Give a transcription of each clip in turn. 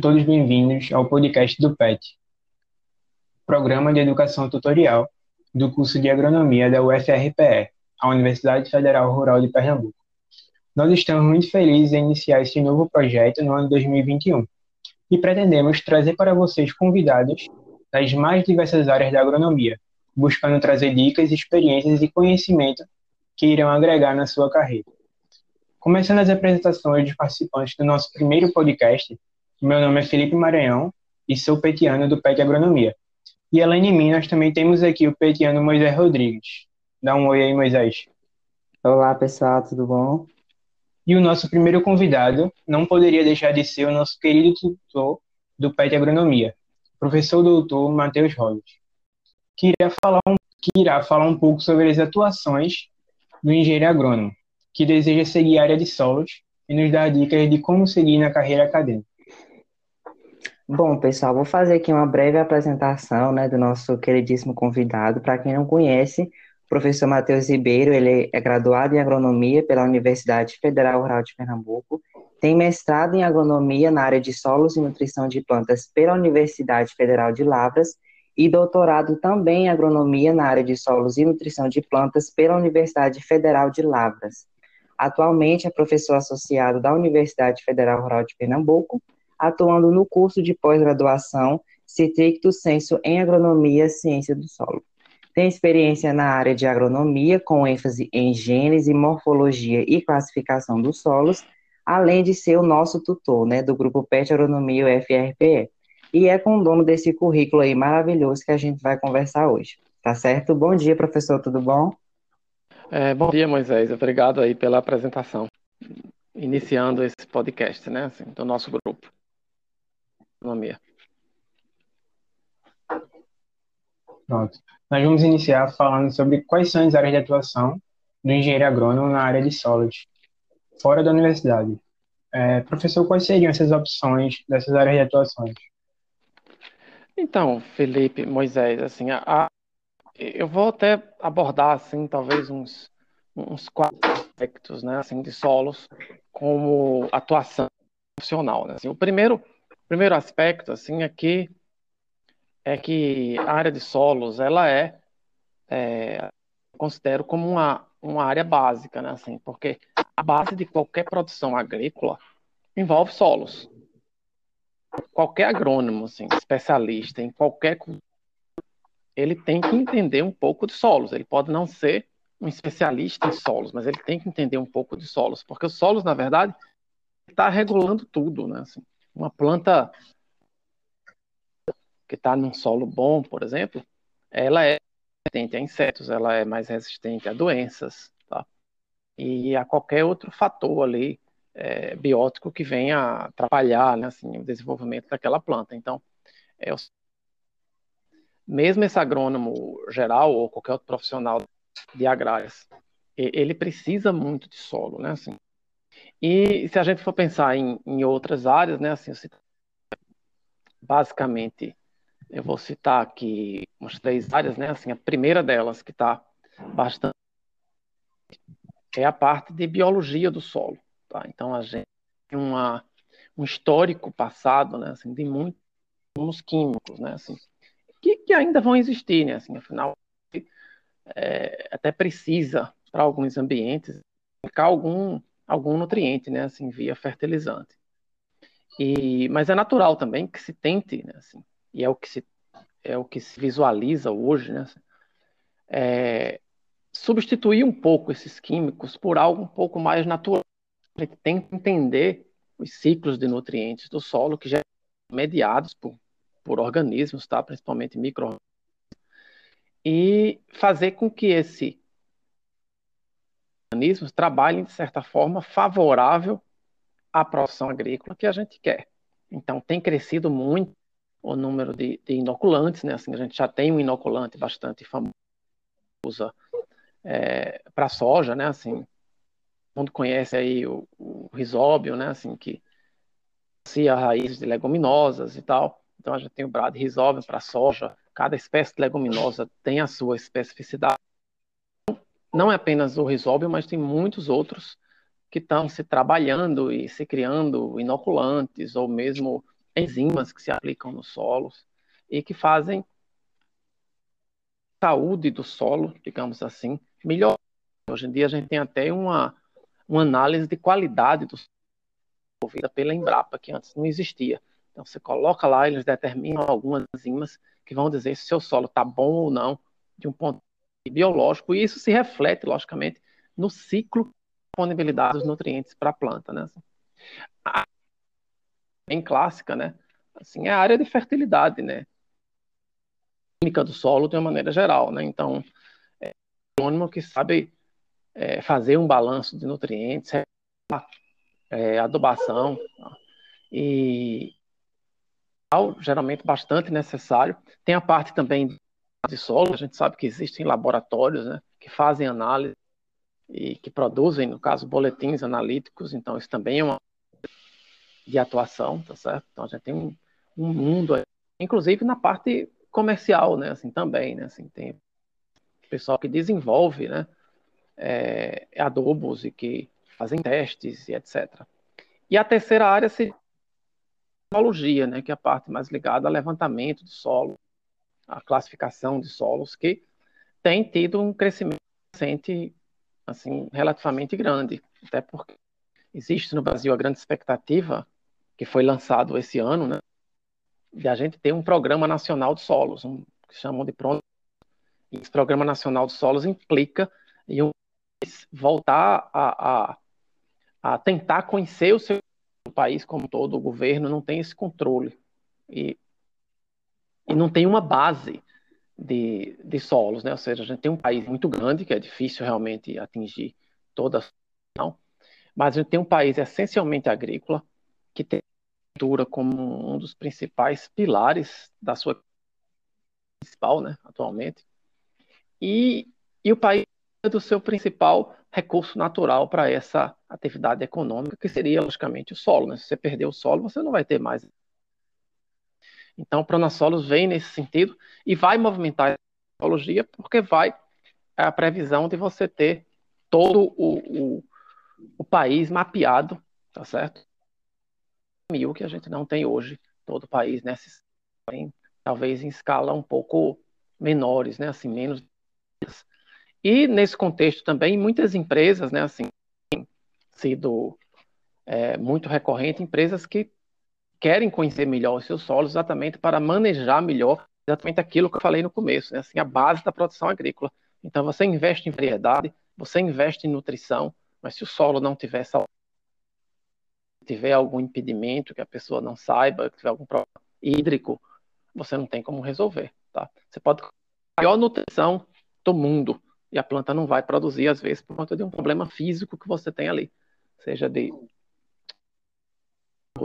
todos bem-vindos ao podcast do PET, Programa de Educação Tutorial do curso de Agronomia da UFRPE, a Universidade Federal Rural de Pernambuco. Nós estamos muito felizes em iniciar esse novo projeto no ano 2021 e pretendemos trazer para vocês convidados das mais diversas áreas da agronomia, buscando trazer dicas, experiências e conhecimento que irão agregar na sua carreira. Começando as apresentações dos participantes do nosso primeiro podcast, meu nome é Felipe Maranhão e sou petiano do PET Agronomia. E além de mim, nós também temos aqui o petiano Moisés Rodrigues. Dá um oi aí, Moisés. Olá, pessoal, tudo bom? E o nosso primeiro convidado não poderia deixar de ser o nosso querido tutor do PET Agronomia, professor doutor Matheus Rodas, que irá falar um, que irá falar um pouco sobre as atuações do engenheiro agrônomo, que deseja seguir a área de solos e nos dar dicas de como seguir na carreira acadêmica. Bom, pessoal, vou fazer aqui uma breve apresentação né, do nosso queridíssimo convidado. Para quem não conhece, o professor Matheus Ribeiro, ele é graduado em agronomia pela Universidade Federal Rural de Pernambuco, tem mestrado em agronomia na área de solos e nutrição de plantas pela Universidade Federal de Lavras e doutorado também em agronomia na área de solos e nutrição de plantas pela Universidade Federal de Lavras. Atualmente é professor associado da Universidade Federal Rural de Pernambuco atuando no curso de pós-graduação Citricto Senso em Agronomia Ciência do Solo. Tem experiência na área de agronomia, com ênfase em gênese, morfologia e classificação dos solos, além de ser o nosso tutor, né, do grupo PET Agronomia UFRPE. E é com o dono desse currículo aí maravilhoso que a gente vai conversar hoje. Tá certo? Bom dia, professor, tudo bom? É, bom dia, Moisés. Obrigado aí pela apresentação. Iniciando esse podcast, né, assim, do nosso grupo economia. Pronto. Nós vamos iniciar falando sobre quais são as áreas de atuação do engenheiro agrônomo na área de solos, fora da universidade. É, professor, quais seriam essas opções dessas áreas de atuações? Então, Felipe, Moisés, assim, a, a, eu vou até abordar, assim, talvez uns, uns quatro aspectos, né, assim, de solos como atuação profissional, né? Assim, o primeiro primeiro aspecto, assim, é que, é que a área de solos, ela é, é considero como uma, uma área básica, né, assim, porque a base de qualquer produção agrícola envolve solos. Qualquer agrônomo, assim, especialista em qualquer ele tem que entender um pouco de solos. Ele pode não ser um especialista em solos, mas ele tem que entender um pouco de solos, porque os solos, na verdade, está regulando tudo, né? Assim, uma planta que está num solo bom, por exemplo, ela é resistente a insetos, ela é mais resistente a doenças, tá? E a qualquer outro fator ali é, biótico que venha atrapalhar, né, assim, o desenvolvimento daquela planta. Então, é, mesmo esse agrônomo geral ou qualquer outro profissional de agrárias, ele precisa muito de solo, né, assim. E se a gente for pensar em, em outras áreas, né, assim, basicamente, eu vou citar aqui umas três áreas, né, assim, a primeira delas que está bastante é a parte de biologia do solo, tá? Então a gente tem uma, um histórico passado, né, assim, de muitos químicos, né, assim, que, que ainda vão existir, né, assim, afinal é, até precisa para alguns ambientes ficar algum algum nutriente, né, assim, via fertilizante. E, mas é natural também que se tente, né, assim, e é o que se é o que se visualiza hoje, né, assim, é, substituir um pouco esses químicos por algo um pouco mais natural. A gente tem que entender os ciclos de nutrientes do solo que já são mediados por, por organismos, tá, principalmente micro e fazer com que esse organismos trabalhem de certa forma favorável à produção agrícola que a gente quer. Então, tem crescido muito o número de, de inoculantes, né? Assim, a gente já tem um inoculante bastante famoso é, para soja, né? Assim, todo mundo conhece aí o, o risóbio, né? Assim, que se a raiz de leguminosas e tal. Então, a gente tem o brad risóbio para soja. Cada espécie de leguminosa tem a sua especificidade não é apenas o Risóbio, mas tem muitos outros que estão se trabalhando e se criando inoculantes ou mesmo enzimas que se aplicam nos solos e que fazem a saúde do solo, digamos assim, melhor. Hoje em dia a gente tem até uma, uma análise de qualidade do solo pela Embrapa, que antes não existia. Então você coloca lá, eles determinam algumas enzimas que vão dizer se o seu solo está bom ou não, de um ponto biológico, e isso se reflete, logicamente, no ciclo de disponibilidade dos nutrientes para a planta. Né? A bem clássica, né? Assim, é a área de fertilidade, né? Química do solo de uma maneira geral, né? Então, é um que sabe é, fazer um balanço de nutrientes, é, adubação, tá? e geralmente bastante necessário. Tem a parte também de solo, a gente sabe que existem laboratórios né, que fazem análise e que produzem, no caso, boletins analíticos, então isso também é uma de atuação, tá certo? Então a gente tem um, um mundo, inclusive na parte comercial, né, assim, também, né, assim, tem pessoal que desenvolve, né, é, adobos e que fazem testes e etc. E a terceira área seria a geologia, né, que é a parte mais ligada ao levantamento do solo, a classificação de solos, que tem tido um crescimento recente, assim, relativamente grande, até porque existe no Brasil a grande expectativa, que foi lançado esse ano, né, de a gente ter um programa nacional de solos, um, que chamam de pronto. Esse programa nacional de solos implica em um voltar a, a, a tentar conhecer o seu país como todo, o governo não tem esse controle. E e não tem uma base de, de solos, né? Ou seja, a gente tem um país muito grande, que é difícil realmente atingir toda a não, mas a gente tem um país essencialmente agrícola, que tem a agricultura como um dos principais pilares da sua principal, né, atualmente, e, e o país é do seu principal recurso natural para essa atividade econômica, que seria, logicamente, o solo. Né? Se você perder o solo, você não vai ter mais então, Pronasolos vem nesse sentido e vai movimentar a ecologia porque vai é a previsão de você ter todo o, o, o país mapeado, tá certo? Mil que a gente não tem hoje, todo o país, né? talvez em escala um pouco menores, né? Assim, menos. E nesse contexto também, muitas empresas, né? Assim, sido é, muito recorrente, empresas que querem conhecer melhor os seus solos exatamente para manejar melhor exatamente aquilo que eu falei no começo, né? assim, a base da produção agrícola. Então, você investe em variedade, você investe em nutrição, mas se o solo não tiver saúde, tiver algum impedimento que a pessoa não saiba, tiver algum problema hídrico, você não tem como resolver, tá? Você pode ter a maior nutrição do mundo e a planta não vai produzir, às vezes, por conta de um problema físico que você tem ali, seja de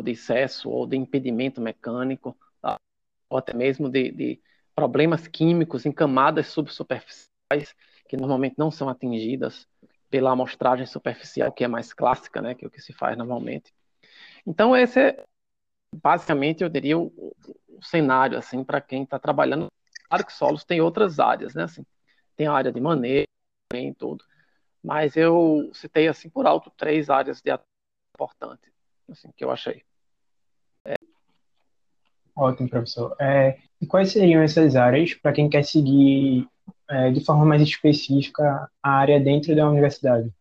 de excesso ou de impedimento mecânico, tá? ou até mesmo de, de, problemas químicos em camadas subsuperficiais que normalmente não são atingidas pela amostragem superficial, que é mais clássica, né, que é o que se faz normalmente. Então esse é basicamente, eu diria, o, o cenário assim para quem está trabalhando. Claro que solos tem outras áreas, né? Assim, tem a área de manejo, tem tudo. Mas eu citei assim por alto três áreas de importantes assim, que eu achei. É. Ótimo, professor. É, e quais seriam essas áreas para quem quer seguir é, de forma mais específica a área dentro da universidade?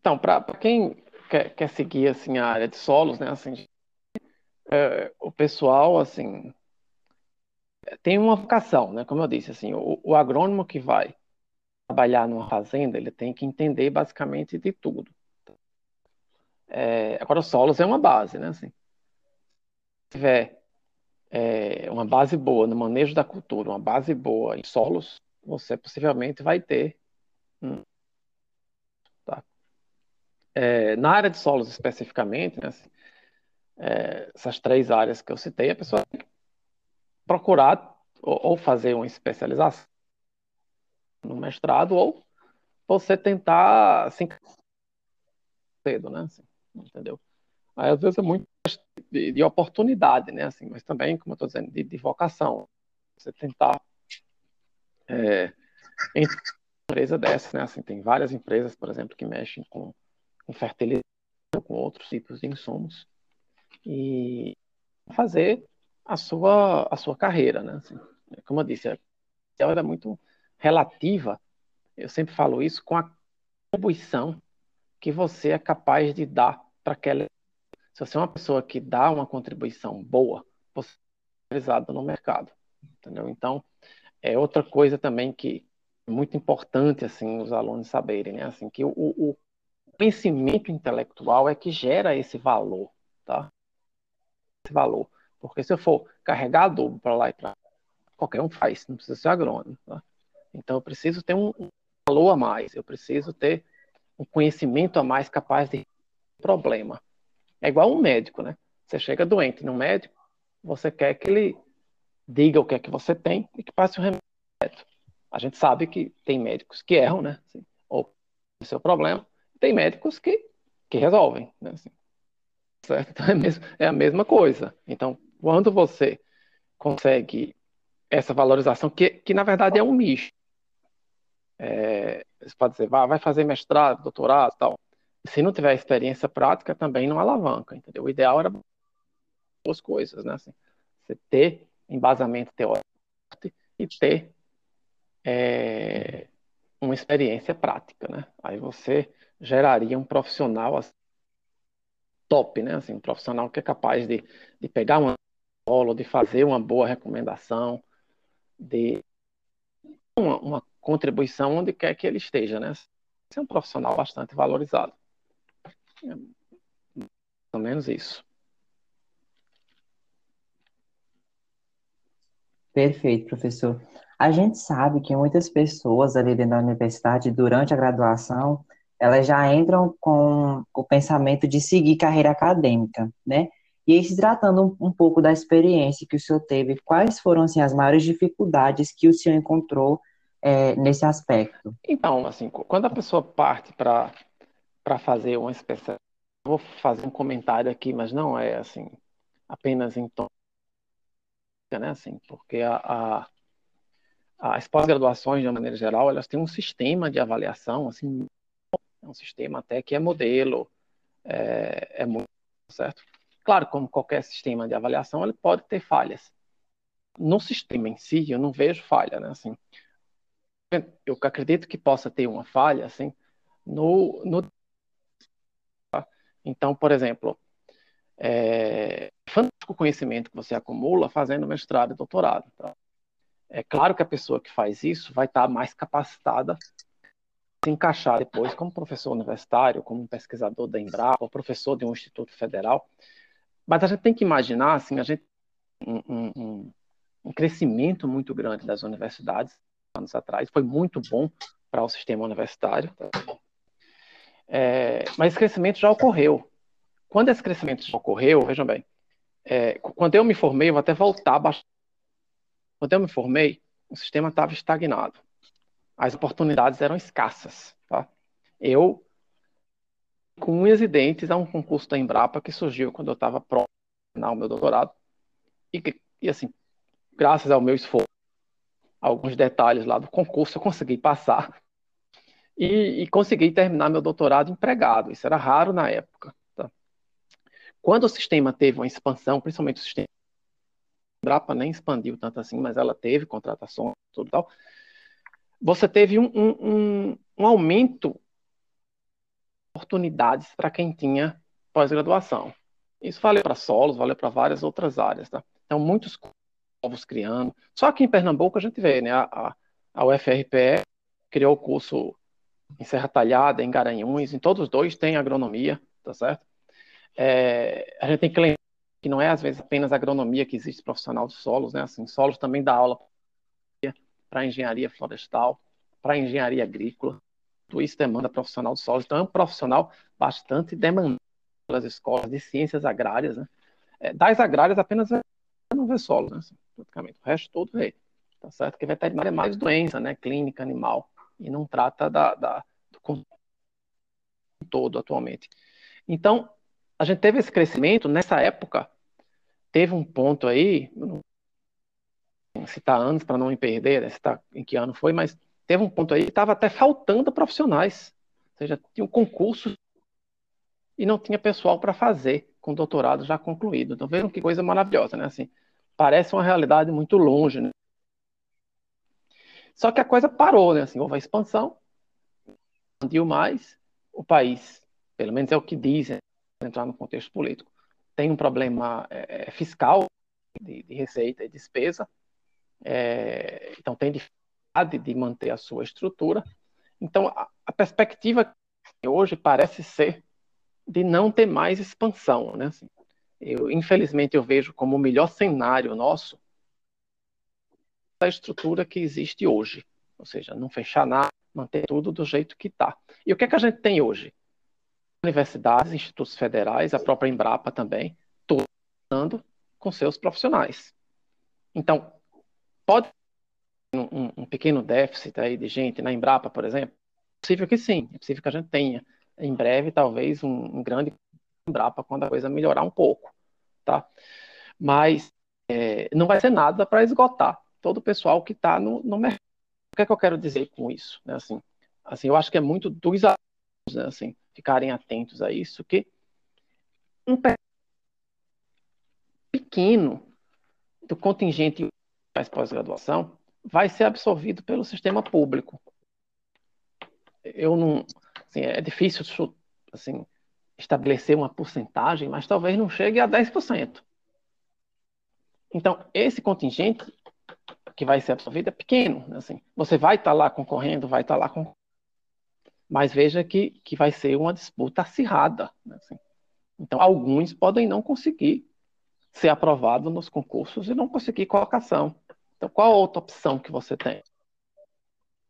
Então, para quem quer, quer, seguir assim a área de solos, né, assim, é, o pessoal assim tem uma vocação, né? Como eu disse, assim, o, o agrônomo que vai trabalhar numa fazenda, ele tem que entender basicamente de tudo. É, agora, solos é uma base, né? Assim, se tiver é, uma base boa no manejo da cultura, uma base boa em solos, você possivelmente vai ter. Tá? é, na área de solos especificamente, né, assim, é, essas três áreas que eu citei, a pessoa tem que procurar ou, ou fazer uma especialização no mestrado ou você tentar assim, cedo, né? Assim entendeu? Aí, às vezes é muito de, de oportunidade, né? Assim, mas também, como eu estou dizendo, de, de, vocação. Você tentar é, em empresa dessa, né? Assim, tem várias empresas, por exemplo, que mexem com, com fertilidade, com outros tipos de insumos. e fazer a sua, a sua carreira, né? Assim, como eu disse, ela era muito relativa, eu sempre falo isso, com a contribuição que você é capaz de dar para aquela. Se você é uma pessoa que dá uma contribuição boa, você é valorizado no mercado, entendeu? Então, é outra coisa também que é muito importante assim os alunos saberem, né? Assim que o, o conhecimento intelectual é que gera esse valor, tá? Esse valor, porque se eu for carregar adubo para lá e para qualquer um faz, não precisa ser agrônomo, tá? Então eu preciso ter um valor a mais, eu preciso ter um conhecimento a mais capaz de problema. É igual um médico, né? Você chega doente no médico, você quer que ele diga o que é que você tem e que passe o remédio. A gente sabe que tem médicos que erram, né? Assim, ou seu problema, tem médicos que, que resolvem, né? Assim, certo? Então é, mesmo, é a mesma coisa. Então, quando você consegue essa valorização, que, que na verdade é um nicho. É, você pode dizer, vai, vai fazer mestrado, doutorado tal. Se não tiver experiência prática, também não alavanca, entendeu? O ideal era duas coisas, né? Assim, você ter embasamento teórico e ter é, uma experiência prática, né? Aí você geraria um profissional assim, top, né? Assim, um profissional que é capaz de, de pegar uma solo, de fazer uma boa recomendação, de uma, uma contribuição onde quer que ele esteja, né? Ser um profissional bastante valorizado. Ou menos isso. Perfeito, professor. A gente sabe que muitas pessoas ali dentro da universidade, durante a graduação, elas já entram com o pensamento de seguir carreira acadêmica, né? E aí, se tratando um, um pouco da experiência que o senhor teve, quais foram, assim, as maiores dificuldades que o senhor encontrou é, nesse aspecto? Então, assim, quando a pessoa parte para fazer uma espécie... Vou fazer um comentário aqui, mas não é, assim, apenas em tom, né, assim, porque a, a as pós-graduações, de uma maneira geral, elas têm um sistema de avaliação, assim, um sistema até que é modelo, é, é muito certo. Claro, como qualquer sistema de avaliação, ele pode ter falhas. No sistema em si, eu não vejo falha, né? Assim, eu acredito que possa ter uma falha, assim, no, no? Então, por exemplo, é fantástico conhecimento que você acumula fazendo mestrado e doutorado. Tá? É claro que a pessoa que faz isso vai estar mais capacitada se encaixar depois como professor universitário, como pesquisador da Embrapa, ou professor de um instituto federal. Mas a gente tem que imaginar, assim, a gente um, um, um crescimento muito grande das universidades anos atrás, foi muito bom para o sistema universitário. É, mas esse crescimento já ocorreu. Quando esse crescimento já ocorreu, vejam bem, é, quando eu me formei, eu vou até voltar bastante quando eu me formei, o sistema estava estagnado. As oportunidades eram escassas. Tá? Eu, com unhas e dentes, a um concurso da Embrapa que surgiu quando eu estava próximo ao meu doutorado. E, e, assim, graças ao meu esforço, alguns detalhes lá do concurso, eu consegui passar e, e consegui terminar meu doutorado empregado. Isso era raro na época. Tá? Quando o sistema teve uma expansão, principalmente o sistema Embrapa nem expandiu tanto assim, mas ela teve contratação, tudo tal. Você teve um, um, um, um aumento de oportunidades para quem tinha pós-graduação. Isso valeu para solos, valeu para várias outras áreas. Tá? Então, muitos novos criando. Só que em Pernambuco a gente vê, né? A, a UFRPE criou o curso em Serra Talhada, em Garanhuns, em todos os dois tem agronomia, tá certo? É, a gente tem que lembrar que não é às vezes apenas agronomia que existe profissional de solos, né? Assim, solos também dá aula para engenharia florestal, para engenharia agrícola. Tudo isso demanda profissional de solos. Então é um profissional bastante demandado pelas escolas de ciências agrárias, né? É, das agrárias apenas não vê solos, né? Assim, praticamente. O resto todo vê. Tá certo? Que veterinária é mais doença, né? Clínica animal. E não trata da, da do todo atualmente. Então, a gente teve esse crescimento nessa época teve um ponto aí, não citar anos para não me perder, né, citar em que ano foi, mas teve um ponto aí que estava até faltando profissionais. Ou seja, tinha um concurso e não tinha pessoal para fazer com doutorado já concluído. Então vejam que coisa maravilhosa, né? Assim, parece uma realidade muito longe, né? Só que a coisa parou, né? Assim, houve a expansão, expandiu mais, o país, pelo menos é o que dizem, entrar no contexto político, tem um problema é, fiscal de, de, receita e despesa, é, então tem dificuldade de manter a sua estrutura. Então a, a perspectiva hoje parece ser de não ter mais expansão, né? Assim, eu, infelizmente eu vejo como o melhor cenário nosso a estrutura que existe hoje, ou seja, não fechar nada, manter tudo do jeito que está. E o que é que a gente tem hoje? Universidades, institutos federais, a própria Embrapa também, todos com seus profissionais. Então, pode um, um, pequeno déficit aí de gente na Embrapa, por exemplo? É possível que sim, é possível que a gente tenha em breve, talvez, um, um grande Embrapa quando a coisa melhorar um pouco, tá? Mas é, não vai ser nada para esgotar todo o pessoal que está no, no mercado. O que é que eu quero dizer com isso? Né, assim, assim, eu acho que é muito dos alunos, né, assim, ficarem atentos a isso, que um pequeno do contingente que faz pós-graduação vai ser absorvido pelo sistema público. Eu não, assim, é difícil assim, estabelecer uma porcentagem, mas talvez não chegue a 10%. Então, esse contingente que vai ser absorvido é pequeno. Assim, você vai estar tá lá concorrendo, vai estar tá lá com mas veja que, que vai ser uma disputa acirrada. Né, assim. Então, alguns podem não conseguir ser aprovados nos concursos e não conseguir colocação. Então, qual a outra opção que você tem?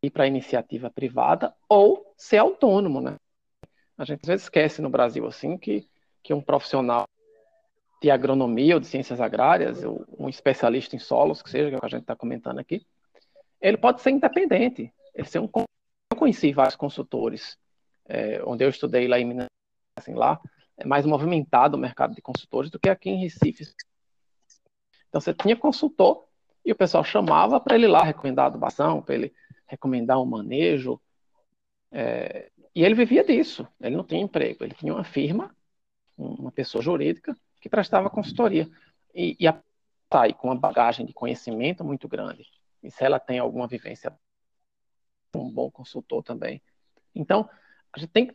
Ir para a iniciativa privada ou ser autônomo, né? A gente às vezes esquece no Brasil assim que, que um profissional de agronomia ou de ciências agrárias, ou um especialista em solos, que seja, que, é o que a gente está comentando aqui, ele pode ser independente. Ele ser um, eu conheci vários consultores, é, onde eu estudei lá em Minas, assim, lá é mais movimentado o mercado de consultores do que aqui em Recife. Então você tinha consultor e o pessoal chamava para ele lá recomendar a adubação, para ele recomendar um manejo, é, e ele vivia disso. Ele não tinha emprego, ele tinha uma firma, uma pessoa jurídica que prestava consultoria. E, e a tá aí com uma bagagem de conhecimento muito grande. E se ela tem alguma vivência, um bom consultor também. Então, a gente tem que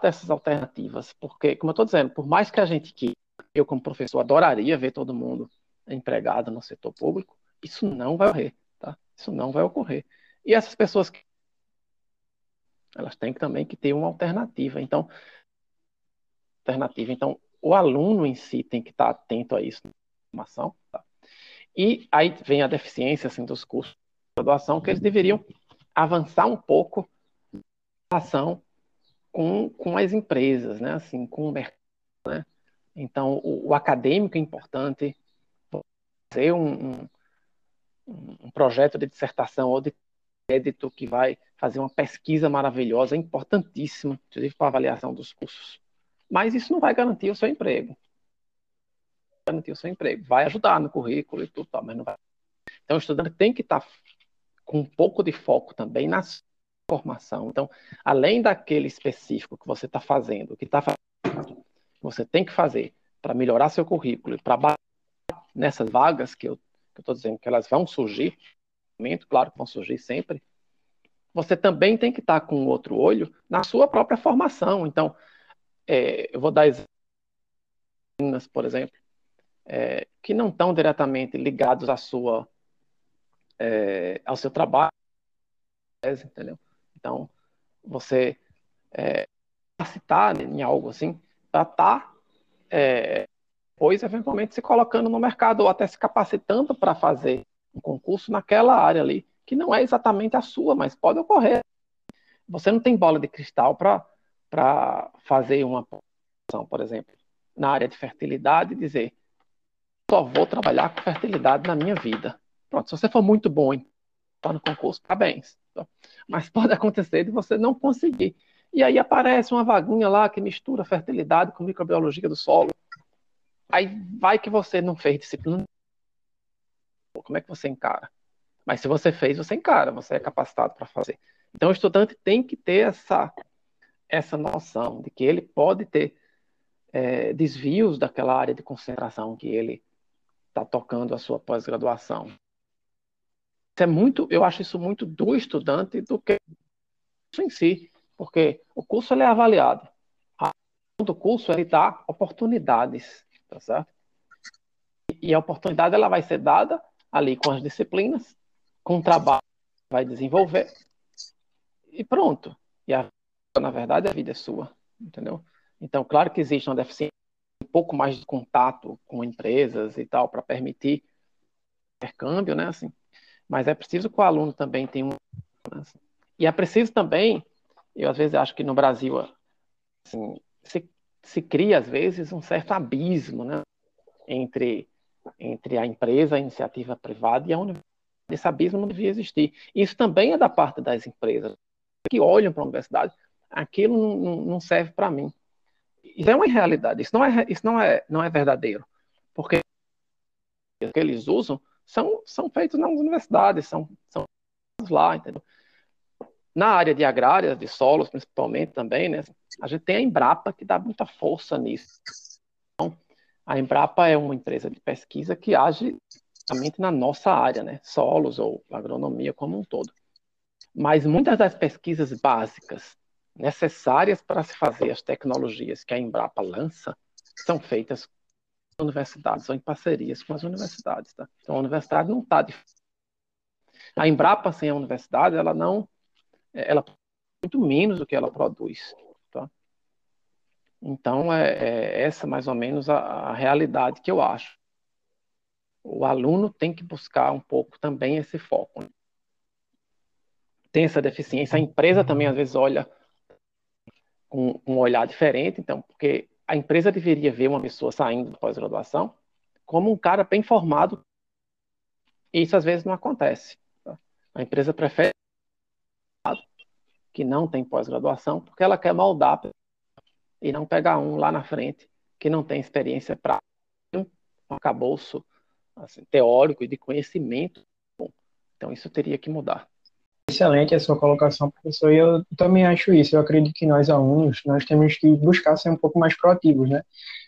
ter essas alternativas, porque, como eu estou dizendo, por mais que a gente que eu como professor adoraria ver todo mundo empregado no setor público, isso não vai ocorrer, tá? Isso não vai ocorrer. E essas pessoas que elas têm também que ter uma alternativa. Então, alternativa. Então, o aluno em si tem que estar atento a isso na formação. Tá? E aí vem a deficiência assim, dos cursos de graduação, que eles deveriam avançar um pouco em relação com, com as empresas, né? assim, com o mercado. Né? Então, o, o, acadêmico é importante, fazer um, um, um projeto de dissertação ou de crédito que vai fazer uma pesquisa maravilhosa, é importantíssima, inclusive para a avaliação dos cursos mas isso não vai garantir o seu emprego. Garantir o seu emprego. Vai ajudar no currículo e tudo, mas não vai. Então, o estudante tem que estar com um pouco de foco também na formação. Então, além daquele específico que você está fazendo, que está fazendo, você tem que fazer para melhorar seu currículo e para nessas vagas que eu estou dizendo que elas vão surgir, claro que vão surgir sempre, você também tem que estar com o outro olho na sua própria formação. Então, é, eu vou dar exemplos, por exemplo, é, que não estão diretamente ligados à sua, é, ao seu trabalho, entendeu? Então, você é, capacitar em algo assim, para estar, tá, é, depois, eventualmente, se colocando no mercado, ou até se capacitando para fazer um concurso naquela área ali, que não é exatamente a sua, mas pode ocorrer. Você não tem bola de cristal para para fazer uma posição, por exemplo, na área de fertilidade e dizer só vou trabalhar com fertilidade na minha vida. Pronto, se você for muito bom em tá no concurso, parabéns. Mas pode acontecer de você não conseguir. E aí aparece uma vaguinha lá que mistura fertilidade com microbiologia do solo. Aí vai que você não fez disciplina. Como é que você encara? Mas se você fez, você encara, você é capacitado para fazer. Então o estudante tem que ter essa essa noção de que ele pode ter é, desvios daquela área de concentração que ele está tocando a sua pós-graduação. É muito, eu acho isso muito do estudante do que isso em si, porque o curso ele é avaliado. Do curso ele dá oportunidades, tá certo? E a oportunidade ela vai ser dada ali com as disciplinas, com o trabalho que vai desenvolver e pronto. E a, na verdade a vida é sua, entendeu? Então, claro que existe uma deficiência, um pouco mais de contato com empresas e tal, para permitir intercâmbio, né? Assim, mas é preciso que o aluno também tenha um. Né, assim, e é preciso também, eu às vezes acho que no Brasil assim, se, se cria, às vezes, um certo abismo né? entre, entre a empresa, a iniciativa privada e a universidade. Esse abismo não devia existir. Isso também é da parte das empresas que olham para a universidade. Aquilo não, não serve para mim. Isso é uma realidade, isso não é, isso não é, não é verdadeiro. Porque que eles usam são, são feitos nas universidades, são, são lá, entendeu? Na área de agrárias, de solos, principalmente também, né? A gente tem a Embrapa que dá muita força nisso. Então, a Embrapa é uma empresa de pesquisa que age somente na nossa área, né? Solos ou agronomia como um todo. Mas muitas das pesquisas básicas necessárias para se fazer as tecnologias que a Embrapa lança são feitas com universidades ou em parcerias com as universidades. Tá? Então, a universidade não está de... A Embrapa sem a universidade, ela não... Ela muito menos do que ela produz. Tá? Então, é, é, essa mais ou menos a, a realidade que eu acho. O aluno tem que buscar um pouco também esse foco. Né? Tem essa deficiência. A empresa também, às vezes, olha com um olhar diferente, então, porque a empresa deveria ver uma pessoa saindo da pós-graduação como um cara bem formado. E isso às vezes não acontece. Tá? A empresa prefere que não tem pós-graduação porque ela quer moldar e não pegar um lá na frente que não tem experiência para um arcabouço assim, teórico e de conhecimento. Bom, então isso teria que mudar. Excelente a sua colocação, professor, e eu também acho isso. Eu acredito que nós, alunos, nós temos que buscar ser um pouco mais proativos, né?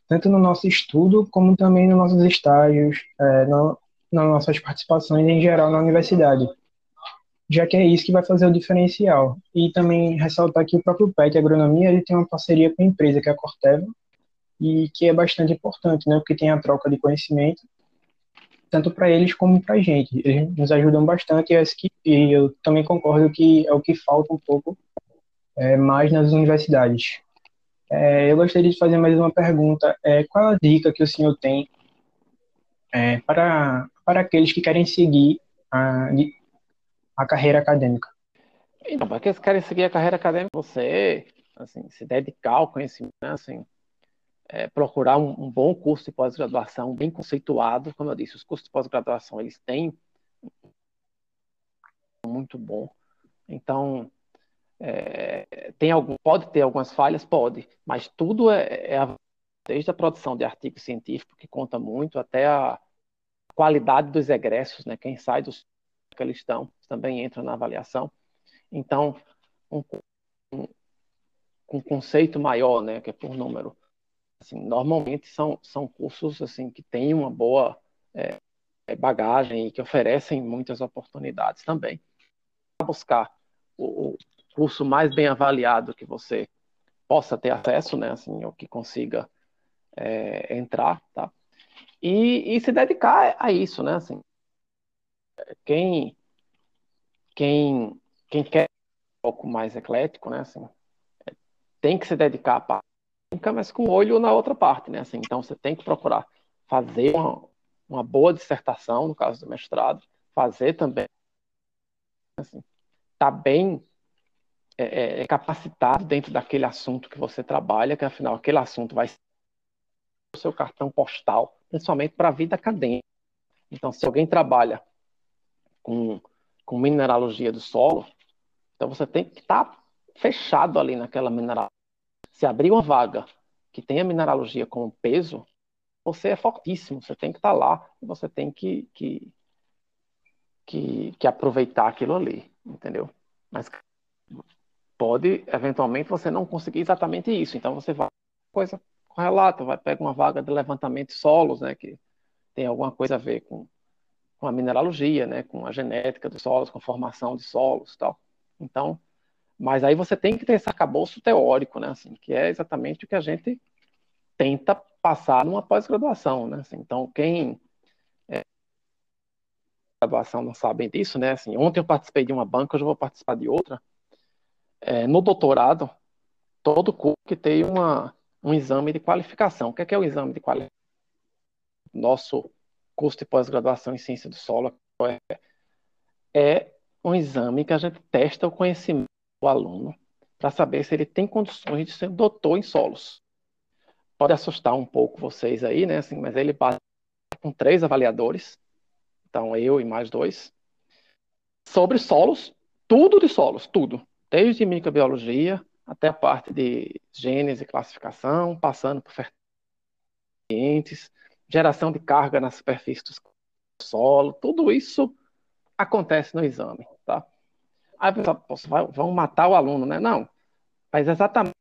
Tanto no nosso estudo, como também nos nossos estágios, é, no, nas nossas participações em geral na universidade. Já que é isso que vai fazer o diferencial. E também ressaltar que o próprio PET Agronomia ele tem uma parceria com a empresa, que é a Corteva, e que é bastante importante, né? Porque tem a troca de conhecimento tanto para eles como para a gente. Eles nos ajudam bastante e eu também concordo que é o que falta um pouco é, mais nas universidades. É, eu gostaria de fazer mais uma pergunta. É, qual a dica que o senhor tem é, para, para aqueles que querem seguir a, a carreira acadêmica? Então, para aqueles que querem seguir a carreira acadêmica, você assim, se dedicar ao conhecimento, né, assim, é, procurar um, um, bom curso de pós-graduação, bem conceituado. Como eu disse, os cursos de pós-graduação eles têm muito bom. Então, é, tem algum, pode ter algumas falhas, pode, mas tudo é, é desde a produção de artigo científico que conta muito até a qualidade dos egressos, né? Quem sai dos que eles estão também entra na avaliação. Então, um, um, um conceito maior, né? Que é por número Assim, normalmente são, são cursos assim que têm uma boa é, é, bagagem e que oferecem muitas oportunidades também. Buscar o, o, curso mais bem avaliado que você possa ter acesso, né, assim, ou que consiga é, entrar, tá? E, e, se dedicar a isso, né, assim. Quem, quem, quem quer um pouco mais eclético, né, assim, tem que se dedicar a mas com o olho na outra parte, né? Assim, então você tem que procurar fazer uma, uma boa dissertação, no caso do mestrado, fazer também, assim, tá bem é, é, é, capacitado dentro daquele assunto que você trabalha, que afinal aquele assunto vai ser o seu cartão postal, principalmente para a vida acadêmica. Então, se alguém trabalha com, com mineralogia do solo, então você tem que estar tá fechado ali naquela mineralogia se abrir uma vaga que tenha mineralogia como peso, você é fortíssimo, você tem que estar tá lá e você tem que, que, que, que aproveitar aquilo ali, entendeu? Mas pode, eventualmente, você não conseguir exatamente isso, então você vai coisa correlata, vai pegar uma vaga de levantamento de solos, né, que tem alguma coisa a ver com, com a mineralogia, né, com a genética dos solos, com a formação de solos, tal. Então, mas aí você tem que ter esse arcabouço teórico, né, assim, que é exatamente o que a gente tenta passar numa pós-graduação, né? Assim, então, quem é, graduação não sabem disso, né? Assim, ontem eu participei de uma banca, hoje eu vou participar de outra. É, no doutorado, todo curso que tem uma, um exame de qualificação. O que é, que é o exame de qualificação? Nosso curso de pós-graduação em ciência do solo é, é um exame que a gente testa o conhecimento do aluno para saber se ele tem condições de ser doutor em solos pode assustar um pouco vocês aí, né? Assim, mas ele passa com três avaliadores, então eu e mais dois, sobre solos, tudo de solos, tudo, desde microbiologia até a parte de gênese e classificação, passando por fertilizantes, geração de carga na superfície do solo, tudo isso acontece no exame, tá? Aí vai, vão matar o aluno, né? Não, mas exatamente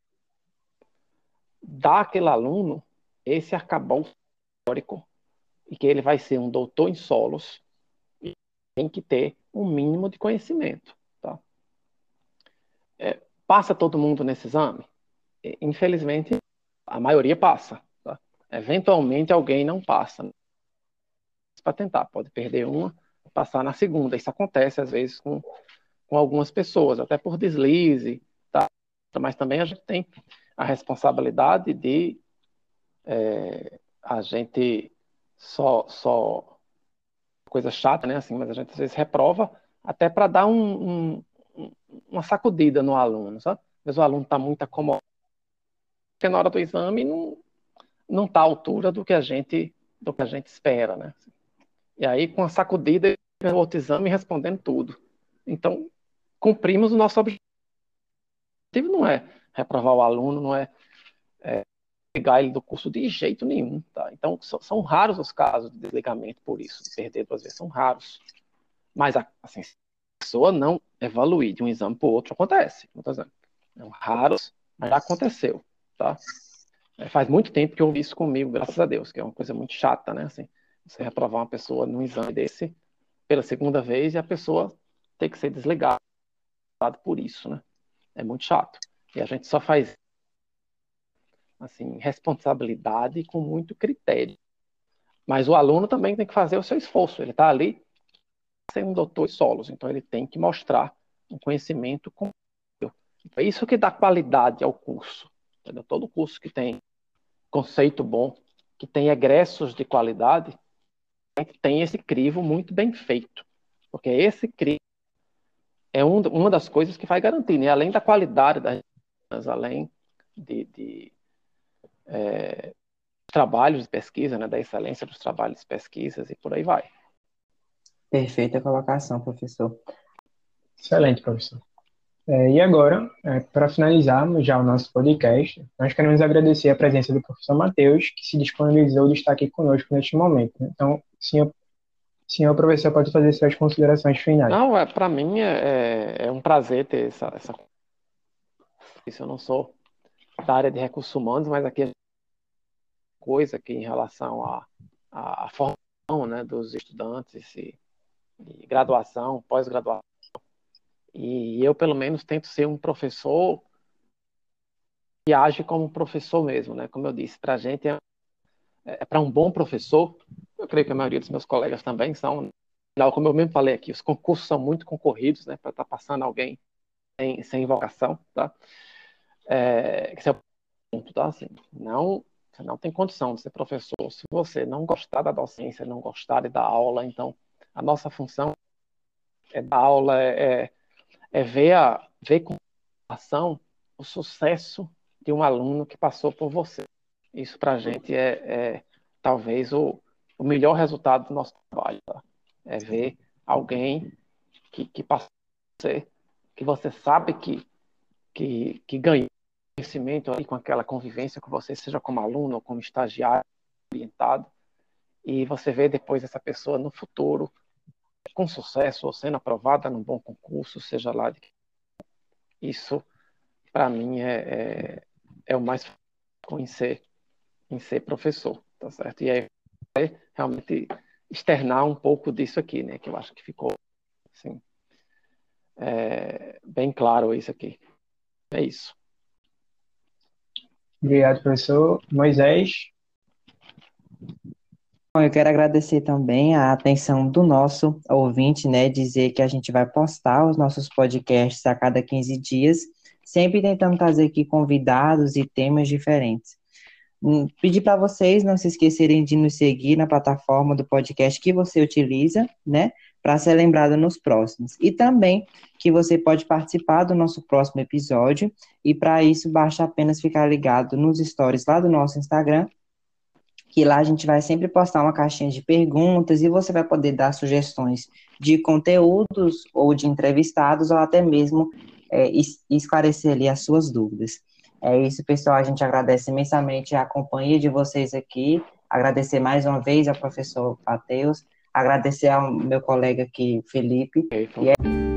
dar àquele aluno esse arcabouço teórico e que ele vai ser um doutor em solos e tem que ter um mínimo de conhecimento. Tá? É, passa todo mundo nesse exame? Infelizmente, a maioria passa. Tá? Eventualmente, alguém não passa. Para tentar, pode perder uma, passar na segunda. Isso acontece, às vezes, com, com algumas pessoas, até por deslize. Tá? Mas também a gente tem a responsabilidade de é, a gente só, só coisa chata, né? Assim, mas a gente às vezes reprova até para dar um, um, uma sacudida no aluno, sabe? Mas o aluno está muito acomodado, porque na hora do exame não não está à altura do que a gente do que a gente espera, né? E aí com a sacudida o outro exame respondendo tudo. Então cumprimos o nosso objetivo. Não é reprovar o aluno, não é, é pegar ele do curso de jeito nenhum. Tá? Então, são, são, raros os casos de desligamento por isso, de perder duas vezes, são raros. Mas, assim, se a pessoa não evoluir de um exame para o outro, acontece. Não raros, mas aconteceu. Tá? É, faz muito tempo que eu ouvi isso comigo, graças a Deus, que é uma coisa muito chata, né? Assim, você reprovar uma pessoa num exame desse pela segunda vez e a pessoa ter que ser desligada por isso, né? É muito chato. E a gente só faz assim, responsabilidade com muito critério. Mas o aluno também tem que fazer o seu esforço. Ele está ali sendo um doutor solos, então ele tem que mostrar um conhecimento com é isso que dá qualidade ao curso. Entendeu? Todo curso que tem conceito bom, que tem egressos de qualidade, tem esse crivo muito bem feito. Porque esse crivo é um, uma das coisas que vai garantir, né? além da qualidade das além de, de é, trabalhos de pesquisa, né, da excelência dos trabalhos de pesquisas e por aí vai. Perfeita colocação, professor. Excelente, professor. É, e agora, é, para finalizarmos já o nosso podcast, nós queremos agradecer a presença do professor Matheus, que se disponibilizou de estar aqui conosco neste momento. Né? Então, senhor, senhor professor, pode fazer suas considerações finais. Não, é, para mim é, é, é, um prazer ter essa, essa isso eu não sou da área de recursos humanos, mas aqui coisa que em relação à a, a, formação né, dos estudantes e, e graduação, pós-graduação. E eu, pelo menos, tento ser um professor que age como professor mesmo, né? Como eu disse, para a gente é, é para um bom professor. Eu creio que a maioria dos meus colegas também são. Como eu mesmo falei aqui, os concursos são muito concorridos, né? Para estar tá passando alguém sem, sem vocação, tá? É, esse é o ponto, tá? Assim, não, você não tem condição de ser professor se você não gostar da docência, não gostar de dar aula. Então, a nossa função é dar aula, é, é, é ver, a, ver com ação o sucesso de um aluno que passou por você. Isso para a gente é, é, talvez o, o melhor resultado do nosso trabalho. Tá? É ver alguém que, que passou você, que você sabe que, que, que ganhou conhecimento ali com aquela convivência com você, seja como aluno ou como estagiário orientado, e você vê depois essa pessoa no futuro com sucesso ou sendo aprovada num bom concurso, seja lá de isso para mim é, é, é, o mais conhecer em ser professor, tá certo? E aí realmente externar um pouco disso aqui, né? Que eu acho que ficou assim, é, bem claro isso aqui. É isso. Obrigado, professor. Moisés. Eu quero agradecer também a atenção do nosso ouvinte, né? Dizer que a gente vai postar os nossos podcasts a cada 15 dias, sempre tentando trazer aqui convidados e temas diferentes. Hum, pedir para vocês não se esquecerem de nos seguir na plataforma do podcast que você utiliza, né? Para ser lembrado nos próximos. E também que você pode participar do nosso próximo episódio, e para isso basta apenas ficar ligado nos stories lá do nosso Instagram que lá a gente vai sempre postar uma caixinha de perguntas e você vai poder dar sugestões de conteúdos ou de entrevistados ou até mesmo é, esclarecer ali as suas dúvidas. É isso, pessoal. A gente agradece imensamente a companhia de vocês aqui. Agradecer mais uma vez ao professor Matheus. Agradecer ao meu colega aqui, Felipe. Okay, e é...